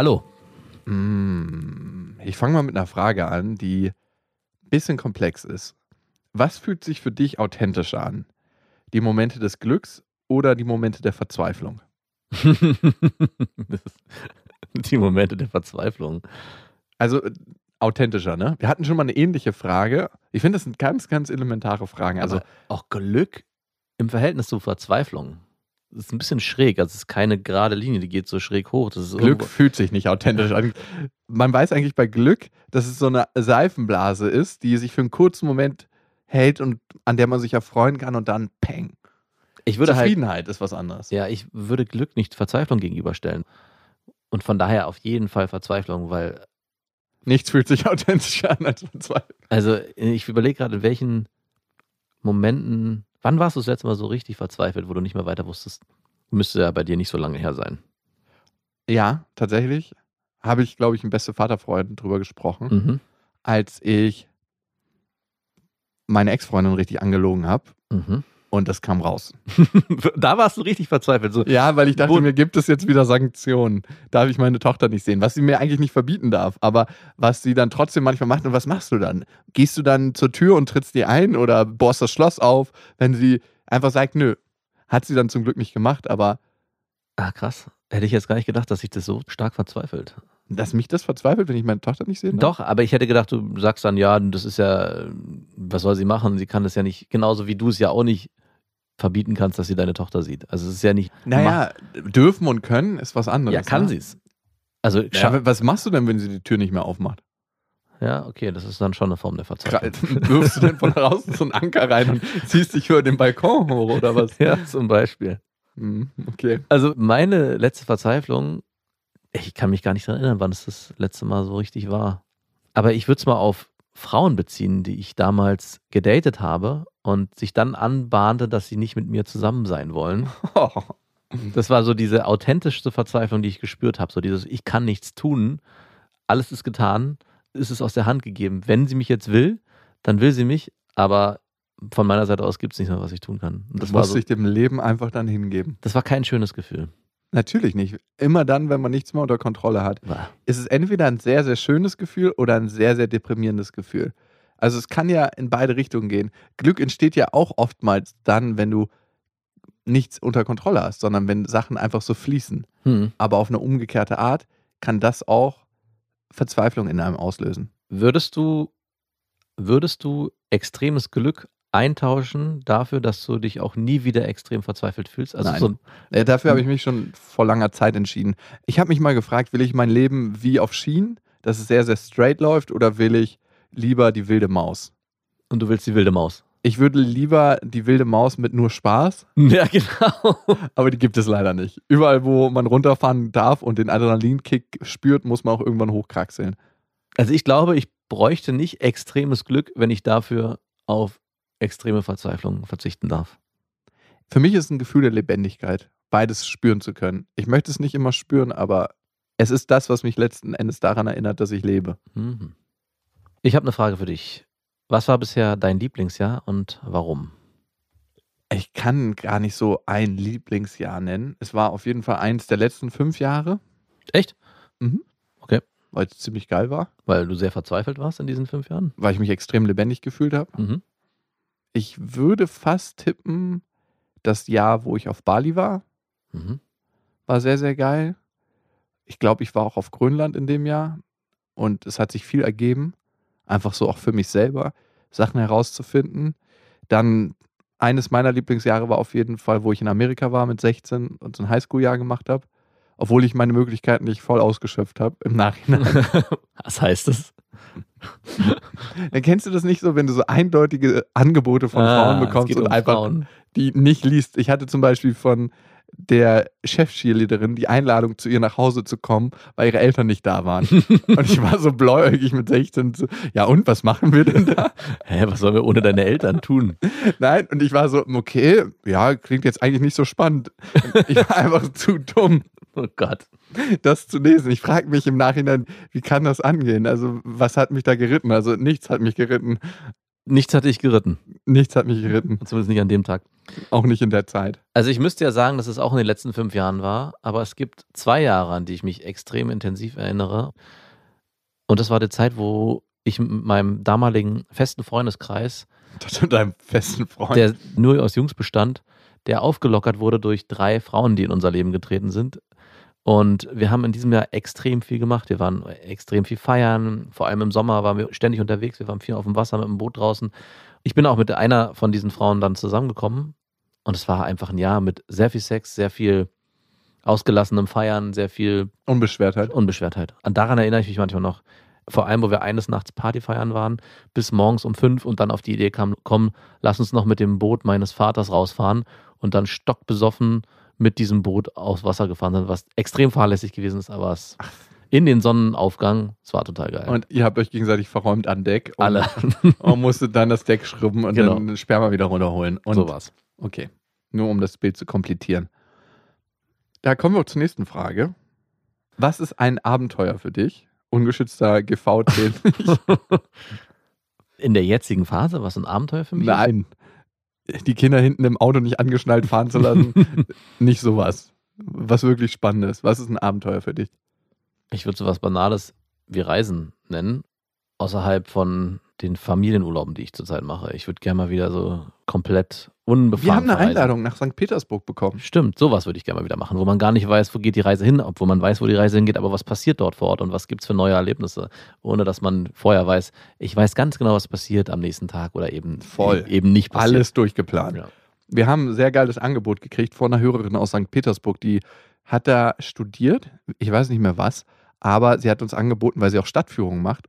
Hallo. Ich fange mal mit einer Frage an, die ein bisschen komplex ist. Was fühlt sich für dich authentischer an? Die Momente des Glücks oder die Momente der Verzweiflung? Die Momente der Verzweiflung. Also äh, authentischer, ne? Wir hatten schon mal eine ähnliche Frage. Ich finde, das sind ganz, ganz elementare Fragen. Also Aber auch Glück im Verhältnis zu Verzweiflung. Das ist ein bisschen schräg. Also es ist keine gerade Linie, die geht so schräg hoch. Glück irgendwo- fühlt sich nicht authentisch an. Man weiß eigentlich bei Glück, dass es so eine Seifenblase ist, die sich für einen kurzen Moment hält und an der man sich erfreuen kann und dann peng. Ich würde halt, Zufriedenheit ist was anderes. ja, ich würde Glück nicht Verzweiflung gegenüberstellen. Und von daher auf jeden Fall Verzweiflung, weil, Nichts fühlt sich authentischer an als Verzweiflung. also ich überlege gerade, in welchen Momenten, wann warst du das letzte Mal so richtig verzweifelt, wo du nicht mehr weiter wusstest? Müsste ja bei dir nicht so lange her sein. Ja, tatsächlich habe ich, glaube ich, mit beste Vaterfreunden drüber gesprochen, Mhm. als ich meine Ex-Freundin richtig angelogen habe Mhm. Und das kam raus. da warst du richtig verzweifelt. So, Ja, weil ich dachte, Wo- mir gibt es jetzt wieder Sanktionen. Darf ich meine Tochter nicht sehen, was sie mir eigentlich nicht verbieten darf, aber was sie dann trotzdem manchmal macht und was machst du dann? Gehst du dann zur Tür und trittst die ein oder bohrst das Schloss auf, wenn sie einfach sagt, nö. Hat sie dann zum Glück nicht gemacht, aber ah, krass. Hätte ich jetzt gar nicht gedacht, dass sich das so stark verzweifelt. dass mich das verzweifelt, wenn ich meine Tochter nicht sehen darf? Doch, aber ich hätte gedacht, du sagst dann, ja, das ist ja, was soll sie machen? Sie kann das ja nicht, genauso wie du es ja auch nicht verbieten kannst, dass sie deine Tochter sieht. Also es ist ja nicht. Naja, dürfen und können ist was anderes. ja, kann ne? sie es. Also, Ja, was machst du denn, wenn sie die Tür nicht mehr aufmacht? ja, okay, das ist dann schon eine Form der Verzweiflung. Wirfst du denn von draußen so einen Anker rein und ziehst dich über den Balkon hoch oder was? ja, zum Beispiel. Hm, Okay. Also meine letzte Verzweiflung, ich kann mich gar nicht daran erinnern, wann es das letzte Mal so richtig war. Aber ich würde es mal auf Frauen beziehen, die ich damals gedatet habe und sich dann anbahnte, dass sie nicht mit mir zusammen sein wollen. Das war so diese authentischste Verzweiflung, die ich gespürt habe. So dieses, ich kann nichts tun, alles ist getan, ist es aus der Hand gegeben. Wenn sie mich jetzt will, dann will sie mich, aber von meiner Seite aus gibt es nicht mehr, was ich tun kann. Und Das das war, muss so, sich dem Leben einfach dann hingeben. das war kein schönes Gefühl. Natürlich nicht. Immer dann, wenn man nichts mehr unter Kontrolle hat, ist es entweder ein sehr, sehr schönes Gefühl oder ein sehr, sehr deprimierendes Gefühl. Also es kann ja in beide Richtungen gehen. Glück entsteht ja auch oftmals dann, wenn du nichts unter Kontrolle hast, sondern wenn Sachen einfach so fließen. Hm. Aber auf eine umgekehrte Art kann das auch Verzweiflung in einem auslösen. Würdest du, würdest du extremes Glück eintauschen dafür, dass du dich auch nie wieder extrem verzweifelt fühlst? Also Nein. so ein, Äh, dafür habe ich mich schon vor langer Zeit entschieden. Ich habe mich mal gefragt, will ich mein Leben wie auf Schienen, dass es sehr, sehr straight läuft, oder will ich lieber die wilde Maus? und du willst die wilde Maus. Ich würde lieber die wilde Maus mit nur Spaß, Ja, genau. aber die gibt es leider nicht. Überall, wo man runterfahren darf und den Adrenalinkick spürt, muss man auch irgendwann hochkraxeln. Also ich glaube, ich bräuchte nicht extremes Glück, wenn ich dafür auf extreme Verzweiflung verzichten darf. Für mich ist ein Gefühl der Lebendigkeit, beides spüren zu können. Ich möchte es nicht immer spüren, aber es ist das, was mich letzten Endes daran erinnert, dass ich lebe. Mhm. Ich habe eine Frage für dich. Was war bisher dein Lieblingsjahr und warum? Ich kann gar nicht so ein Lieblingsjahr nennen. Es war auf jeden Fall eins der letzten fünf Jahre, Echt? weil es ziemlich geil war, Weil du sehr verzweifelt warst in diesen fünf Jahren? weil ich mich extrem lebendig gefühlt habe. Mhm. Ich würde fast tippen, das Jahr, wo ich auf Bali war, Mhm. war sehr, sehr geil. Ich glaube, ich war auch auf Grönland in dem Jahr und es hat sich viel ergeben. Einfach so auch für mich selber, Sachen herauszufinden. Dann eines meiner Lieblingsjahre war auf jeden Fall, wo ich in Amerika war mit 16 und so ein Highschool-Jahr gemacht habe. Obwohl ich meine Möglichkeiten nicht voll ausgeschöpft habe im Nachhinein. Was heißt das? Dann kennst du das nicht so, wenn du so eindeutige Angebote von Ah, Frauen bekommst und um einfach Frauen. die nicht liest. Ich hatte zum Beispiel von der Chef-Cheerleaderin die Einladung, zu ihr nach Hause zu kommen, weil ihre Eltern nicht da waren. und ich war so bläuäugig mit 16. So, ja, und was machen wir denn da? Hä, was sollen wir ohne deine Eltern tun? Nein, und ich war so, okay, ja, klingt jetzt eigentlich nicht so spannend. Ich war einfach zu dumm, Oh Gott. das zu lesen. Ich frage mich im Nachhinein, wie kann das angehen? Also, was hat mich da geritten? Also, nichts hat mich geritten. Nichts hatte ich geritten. Nichts hat mich geritten. Zumindest nicht an dem Tag. Auch nicht in der Zeit. Also ich müsste ja sagen, dass es auch in den letzten fünf Jahren war, aber es gibt zwei Jahre, an die ich mich extrem intensiv erinnere. Und das war die Zeit, wo ich mit meinem damaligen festen Freundeskreis, Das mit deinem festen Freund. der nur aus Jungs bestand, der aufgelockert wurde durch drei Frauen, die in unser Leben getreten sind. Und wir haben in diesem Jahr extrem viel gemacht. Wir waren extrem viel feiern. Vor allem im Sommer waren wir ständig unterwegs. Wir waren viel auf dem Wasser mit dem Boot draußen. Ich bin auch mit einer von diesen Frauen dann zusammengekommen. Und es war einfach ein Jahr mit sehr viel Sex, sehr viel ausgelassenem Feiern, sehr viel Unbeschwertheit. Unbeschwertheit. An daran erinnere ich mich manchmal noch. Vor allem, wo wir eines Nachts Party feiern waren, bis morgens um fünf und dann auf die Idee kam, komm, lass uns noch mit dem Boot meines Vaters rausfahren und dann stockbesoffen mit diesem Boot aufs Wasser gefahren sind, was extrem fahrlässig gewesen ist, aber es in den Sonnenaufgang, es war total geil. Und ihr habt euch gegenseitig verräumt an Deck. Und, Alle. Und musstet dann das Deck schrubben und Genau. dann den Sperma wieder runterholen. Und, so war's. Okay. Nur um das Bild zu komplettieren. Da kommen wir zur nächsten Frage. Was ist ein Abenteuer für dich? Ungeschützter GV zählt nicht. In der jetzigen Phase war es ein Abenteuer für mich. Nein. Die Kinder hinten im Auto nicht angeschnallt fahren zu lassen. nicht sowas. Was wirklich Spannendes. Was ist ein Abenteuer für dich? Ich würde sowas Banales wie Reisen nennen, außerhalb von den Familienurlauben, die ich zurzeit mache. Ich würde gerne mal wieder so komplett unbefahren Wir haben eine. Einladung nach St. Petersburg bekommen. Stimmt, sowas würde ich gerne mal wieder machen, wo man gar nicht weiß, wo geht die Reise hin, obwohl man weiß, wo die Reise hingeht, aber was passiert dort vor Ort und was gibt es für neue Erlebnisse, ohne dass man vorher weiß, ich weiß ganz genau, was passiert am nächsten Tag oder eben, Voll. eben nicht passiert. Alles durchgeplant. Ja. Wir haben ein sehr geiles Angebot gekriegt von einer Hörerin aus St. Petersburg, die hat da studiert, ich weiß nicht mehr was, aber sie hat uns angeboten, weil sie auch Stadtführungen macht,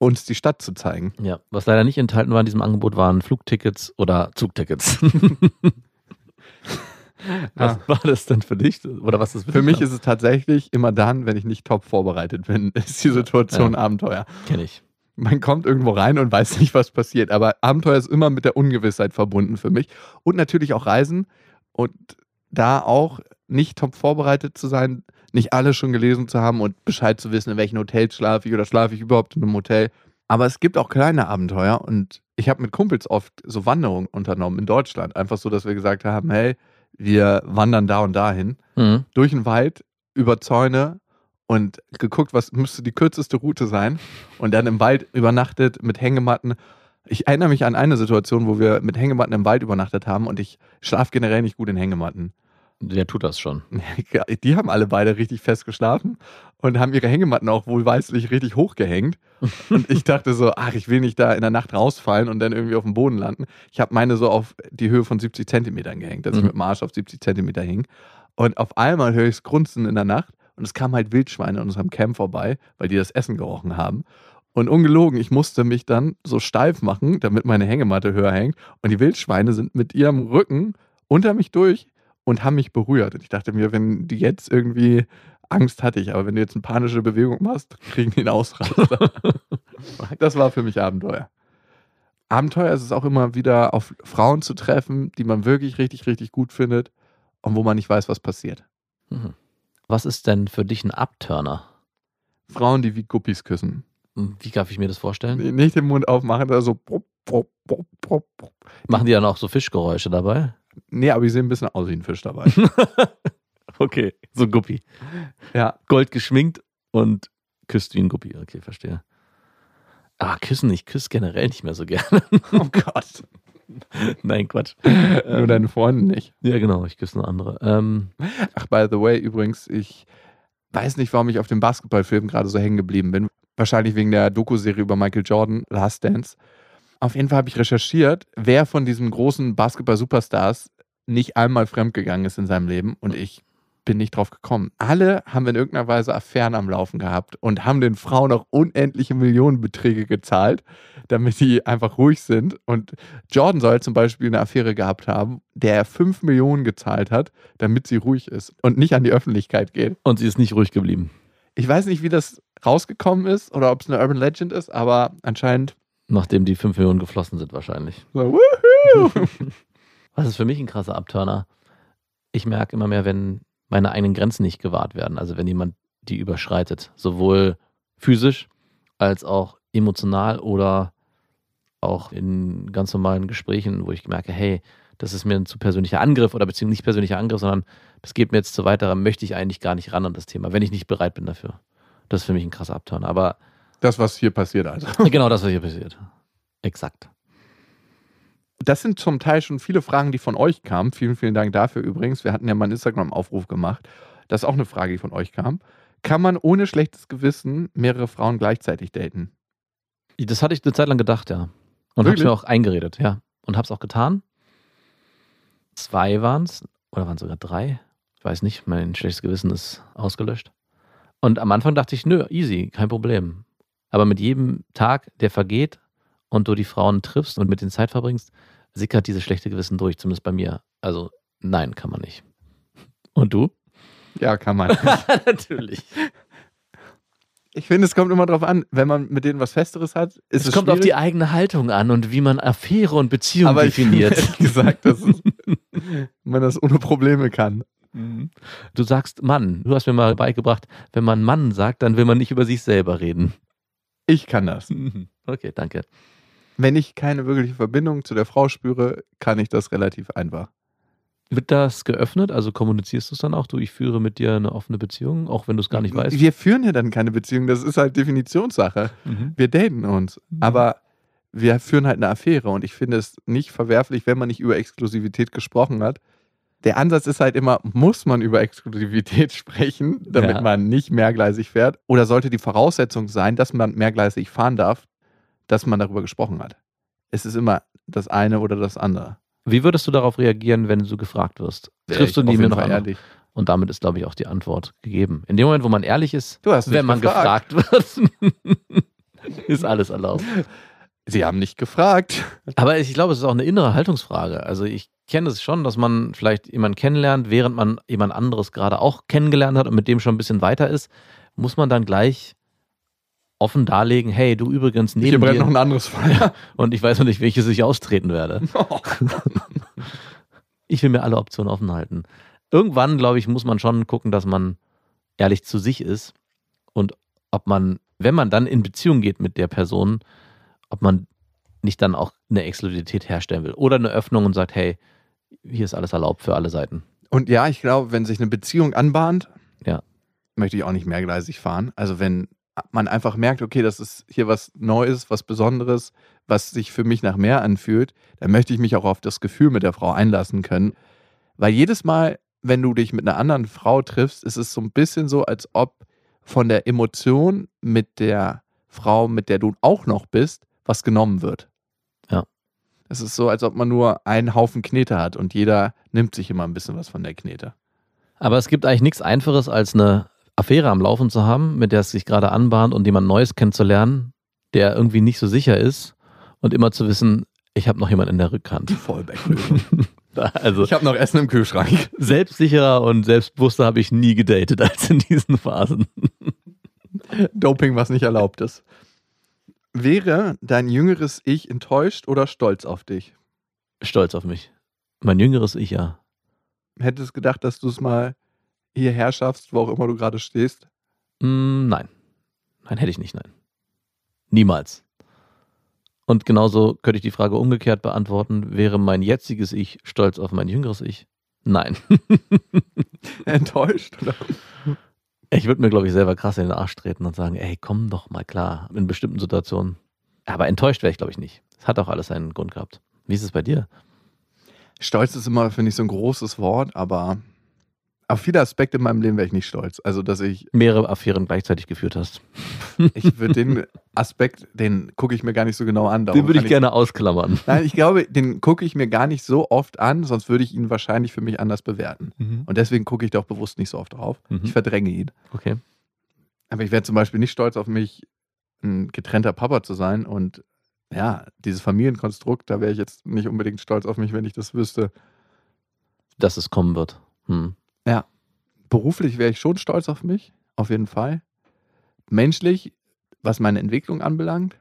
uns die Stadt zu zeigen. Ja, was leider nicht enthalten war in diesem Angebot, waren Flugtickets oder Zugtickets. was Ah. war das denn für dich? Oder was ist Für mich ist es tatsächlich immer dann, wenn ich nicht top vorbereitet bin, ist die Situation Abenteuer. Kenne ich. Man kommt irgendwo rein und weiß nicht, was passiert. Aber Abenteuer ist immer mit der Ungewissheit verbunden für mich. Und natürlich auch Reisen. Und da auch nicht top vorbereitet zu sein, nicht alles schon gelesen zu haben und Bescheid zu wissen, in welchen Hotels schlafe ich oder schlafe ich überhaupt in einem Hotel. Aber es gibt auch kleine Abenteuer und ich habe mit Kumpels oft so Wanderungen unternommen in Deutschland. Einfach so, dass wir gesagt haben, hey, wir wandern da und dahin Mhm. durch den Wald, über Zäune und geguckt, was müsste die kürzeste Route sein. Und dann im Wald übernachtet mit Hängematten. Ich erinnere mich an eine Situation, wo wir mit Hängematten im Wald übernachtet haben und ich schlafe generell nicht gut in Hängematten. Wer tut das schon? Die haben alle beide richtig fest geschlafen und haben ihre Hängematten auch wohlweislich richtig hochgehängt. Und ich dachte so, ach, ich will nicht da in der Nacht rausfallen und dann irgendwie auf dem Boden landen. Ich habe meine so auf die Höhe von 70 Zentimetern gehängt, dass ich Mhm. mit dem Arsch auf 70 Zentimeter hing. Und auf einmal höre ich es grunzen in der Nacht und es kamen halt Wildschweine in unserem Camp vorbei, weil die das Essen gerochen haben. Und ungelogen, ich musste mich dann so steif machen, damit meine Hängematte höher hängt. Und die Wildschweine sind mit ihrem Rücken unter mich durch und haben mich berührt. Und ich dachte mir, wenn die jetzt irgendwie Angst hatte ich, aber wenn du jetzt eine panische Bewegung machst, kriegen die einen Ausraster. das war für mich Abenteuer. Abenteuer ist es auch immer wieder auf Frauen zu treffen, die man wirklich richtig, richtig gut findet und wo man nicht weiß, was passiert. Mhm. Was ist denn für dich ein Abturner? Frauen, die wie Guppies küssen. Wie darf ich mir das vorstellen? Nicht den Mund aufmachen, da so. Machen die dann auch so Fischgeräusche dabei? Nee, aber die sehen ein bisschen aus wie ein Fisch dabei. Okay, so ein Guppi. ja. Gold geschminkt und küsst wie ein Guppi. Okay, verstehe. Ah, küssen, ich küsse generell nicht mehr so gerne. Oh Gott. Nein, Quatsch. Nur Ähm, deine Freunde nicht. ja, genau, ich küsse nur andere. Ähm, Ach, by the way, übrigens, ich weiß nicht, warum ich auf dem Basketballfilm gerade so hängen geblieben bin. Wahrscheinlich wegen der Doku-Serie über Michael Jordan, Last Dance. Auf jeden Fall habe ich recherchiert, wer von diesen großen Basketball-Superstars nicht einmal fremdgegangen ist in seinem Leben und ich bin nicht drauf gekommen. Alle haben in irgendeiner Weise Affären am Laufen gehabt und haben den Frauen auch unendliche Millionenbeträge gezahlt, damit die einfach ruhig sind. Und Jordan soll zum Beispiel eine Affäre gehabt haben, der er 5 Millionen gezahlt hat, damit sie ruhig ist und nicht an die Öffentlichkeit geht. und sie ist nicht ruhig geblieben. Ich weiß nicht, wie das rausgekommen ist oder ob es eine Urban Legend ist, aber anscheinend Nachdem die 5 Millionen geflossen sind, wahrscheinlich. so! Was ist für mich ein krasser Abturner? Ich merke immer mehr, wenn meine eigenen Grenzen nicht gewahrt werden. Also wenn jemand die überschreitet. Sowohl physisch als auch emotional oder auch in ganz normalen Gesprächen, wo ich merke, hey, das ist mir ein zu persönlicher Angriff oder beziehungsweise nicht persönlicher Angriff, sondern das geht mir jetzt zu weit, da möchte ich eigentlich gar nicht ran an das Thema, wenn ich nicht bereit bin dafür. Das ist für mich ein krasser Abturn. Aber Das, was hier passiert, also. genau das, was hier passiert. Exakt. Das sind zum Teil schon viele Fragen, die von euch kamen. Vielen, vielen Dank dafür übrigens. Wir hatten ja mal einen Instagram-Aufruf gemacht. Das ist auch eine Frage, die von euch kam. Kann man ohne schlechtes Gewissen mehrere Frauen gleichzeitig daten? Das hatte ich eine Zeit lang gedacht, ja. Und habe Wirklich? mir auch eingeredet, ja. Und habe es auch getan. Zwei waren es, oder waren es sogar drei? Ich weiß nicht, mein schlechtes Gewissen ist ausgelöscht. Und am Anfang dachte ich, nö, easy, kein Problem. Aber mit jedem Tag, der vergeht und du die Frauen triffst und mit denen Zeit verbringst, sickert dieses schlechte Gewissen durch, zumindest bei mir. Also, nein, kann man nicht. Und du? Ja, kann man. Natürlich. Ich finde, es kommt immer darauf an, wenn man mit denen was Festeres hat, ist Es, es, kommt auf die schwierig. eigene Haltung an und wie man Affäre und Beziehung aber ich definiert. ehrlich gesagt, dass man das ohne Probleme kann. Du sagst Mann. Du hast mir mal beigebracht, wenn man Mann sagt, dann will man nicht über sich selber reden. Ich kann das. Okay, danke. Wenn ich keine wirkliche Verbindung zu der Frau spüre, kann ich das relativ einfach. Wird das geöffnet? Also kommunizierst du es dann auch? Du, ich führe mit dir eine offene Beziehung, auch wenn du es gar nicht weißt. Wir führen ja dann keine Beziehung, das ist halt Definitionssache. Mhm. Wir daten uns, Mhm. aber wir führen halt eine Affäre und ich finde es nicht verwerflich, wenn man nicht über Exklusivität gesprochen hat. Der Ansatz ist halt immer, muss man über Exklusivität sprechen, damit Ja. man nicht mehrgleisig fährt? Oder sollte die Voraussetzung sein, dass man mehrgleisig fahren darf, dass man darüber gesprochen hat? Es ist immer das eine oder das andere. Wie würdest du darauf reagieren, wenn du gefragt wirst? Triffst du die mir noch Fall ehrlich. Und damit ist, glaube ich, auch die Antwort gegeben. In dem Moment, wo man ehrlich ist, wenn man gefragt. gefragt wird, ist alles erlaubt. Sie haben nicht gefragt. Aber ich glaube, es ist auch eine innere Haltungsfrage. Also ich kenne es schon, dass man vielleicht jemanden kennenlernt, während man jemand anderes gerade auch kennengelernt hat und mit dem schon ein bisschen weiter ist, muss man dann gleich offen darlegen, hey, du übrigens Hier neben brennt dir noch ein anderes Feuer. und ich weiß noch nicht, welches ich austreten werde. Ich will mir alle Optionen offen halten. Irgendwann, glaube ich, muss man schon gucken, dass man ehrlich zu sich ist und ob man, wenn man dann in Beziehung geht mit der Person, ob man nicht dann auch eine Exklusivität herstellen will oder eine Öffnung und sagt, hey, hier ist alles erlaubt für alle Seiten. Und ja, ich glaube, wenn sich eine Beziehung anbahnt, Ja. möchte ich auch nicht mehrgleisig fahren. Also wenn man einfach merkt, okay, das ist hier was Neues, was Besonderes, was sich für mich nach mehr anfühlt, dann möchte ich mich auch auf das Gefühl mit der Frau einlassen können. Weil jedes Mal, wenn du dich mit einer anderen Frau triffst, ist es so ein bisschen so, als ob von der Emotion mit der Frau, mit der du auch noch bist, was genommen wird. Ja. Es ist so, als ob man nur einen Haufen Knete hat und jeder nimmt sich immer ein bisschen was von der Knete. Aber es gibt eigentlich nichts Einfaches, als eine Affäre am Laufen zu haben, mit der es sich gerade anbahnt und jemand Neues kennenzulernen, der irgendwie nicht so sicher ist und immer zu wissen, ich habe noch jemanden in der Rückhand. Vollbacklösung. Also Ich habe noch Essen im Kühlschrank. selbstsicherer und selbstbewusster habe ich nie gedatet als in diesen Phasen. Doping, was nicht erlaubt ist. Wäre dein jüngeres Ich enttäuscht oder stolz auf dich? Stolz auf mich. Mein jüngeres Ich, ja. Hättest gedacht, dass du es mal hierher schaffst, wo auch immer du gerade stehst? Mm, nein. Nein, hätte ich nicht, nein. Niemals. Und genauso könnte ich die Frage umgekehrt beantworten. Wäre mein jetziges Ich stolz auf mein jüngeres Ich? Nein. Enttäuscht? Oder? Ich würde mir, glaube ich, selber krass in den Arsch treten und sagen, ey, komm doch mal klar in bestimmten Situationen. Aber enttäuscht wäre ich, glaube ich, nicht. Es hat auch alles seinen Grund gehabt. Wie ist es bei dir? Stolz ist immer, finde ich, so ein großes Wort, aber auf viele Aspekte in meinem Leben wäre ich nicht stolz. Also, dass ich, Mehrere Affären gleichzeitig geführt hast. ich würde den Aspekt, den gucke ich mir gar nicht so genau an. Darum Den würde ich kann gerne ausklammern. Nein, ich glaube, den gucke ich mir gar nicht so oft an, sonst würde ich ihn wahrscheinlich für mich anders bewerten. Und deswegen gucke ich da auch bewusst nicht so oft drauf. Mhm. Ich verdränge ihn. Okay. Aber ich wäre zum Beispiel nicht stolz auf mich, ein getrennter Papa zu sein. Und ja, dieses Familienkonstrukt, da wäre ich jetzt nicht unbedingt stolz auf mich, wenn ich das wüsste. Dass es kommen wird. Hm. Beruflich wäre ich schon stolz auf mich, auf jeden Fall. Menschlich, was meine Entwicklung anbelangt,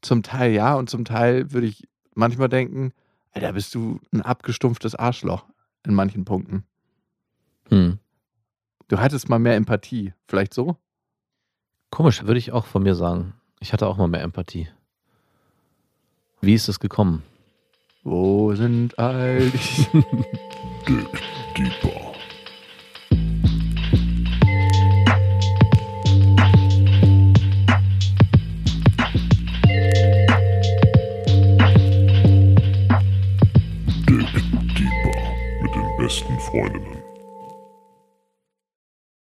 zum Teil ja und zum Teil würde ich manchmal denken, Alter, bist du ein abgestumpftes Arschloch in manchen Punkten. Hm. Du hattest mal mehr Empathie, vielleicht so? Komisch, würde ich auch von mir sagen. Ich hatte auch mal mehr Empathie. Wie ist es gekommen? Wo sind all die... Dig deeper. Dig Freundinnen.